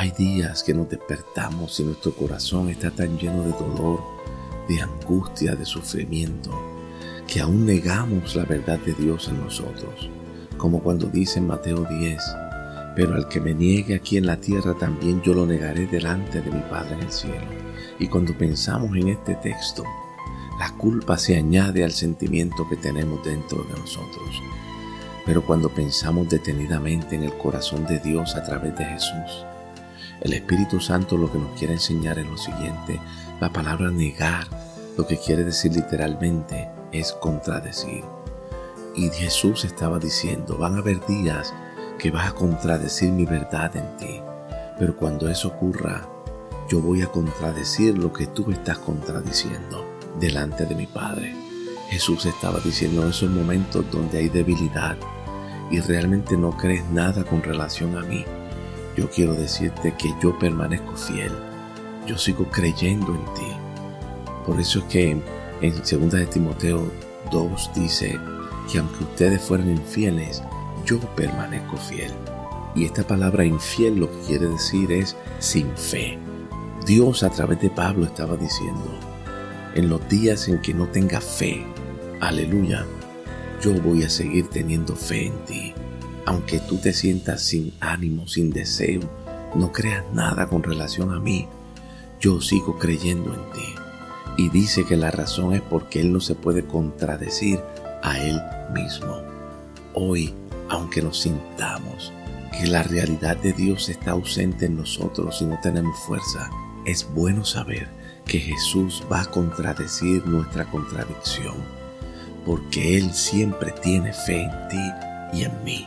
Hay días que nos despertamos y nuestro corazón está tan lleno de dolor, de angustia, de sufrimiento, que aún negamos la verdad de Dios en nosotros, como cuando dice en Mateo 10, pero al que me niegue aquí en la tierra también yo lo negaré delante de mi Padre en el cielo. Y cuando pensamos en este texto, la culpa se añade al sentimiento que tenemos dentro de nosotros. Pero cuando pensamos detenidamente en el corazón de Dios a través de Jesús, el Espíritu Santo lo que nos quiere enseñar es lo siguiente. La palabra negar lo que quiere decir literalmente es contradecir. Y Jesús estaba diciendo, van a haber días que vas a contradecir mi verdad en ti. Pero cuando eso ocurra, yo voy a contradecir lo que tú estás contradiciendo delante de mi Padre. Jesús estaba diciendo en esos momentos donde hay debilidad y realmente no crees nada con relación a mí yo quiero decirte que yo permanezco fiel. Yo sigo creyendo en ti. Por eso es que en 2 de Timoteo 2 dice que aunque ustedes fueran infieles, yo permanezco fiel. Y esta palabra infiel lo que quiere decir es sin fe. Dios a través de Pablo estaba diciendo, en los días en que no tenga fe, aleluya, yo voy a seguir teniendo fe en ti aunque tú te sientas sin ánimo, sin deseo, no creas nada con relación a mí, yo sigo creyendo en ti. Y dice que la razón es porque Él no se puede contradecir a Él mismo. Hoy, aunque nos sintamos que la realidad de Dios está ausente en nosotros y no tenemos fuerza, es bueno saber que Jesús va a contradecir nuestra contradicción, porque Él siempre tiene fe en ti y en mí.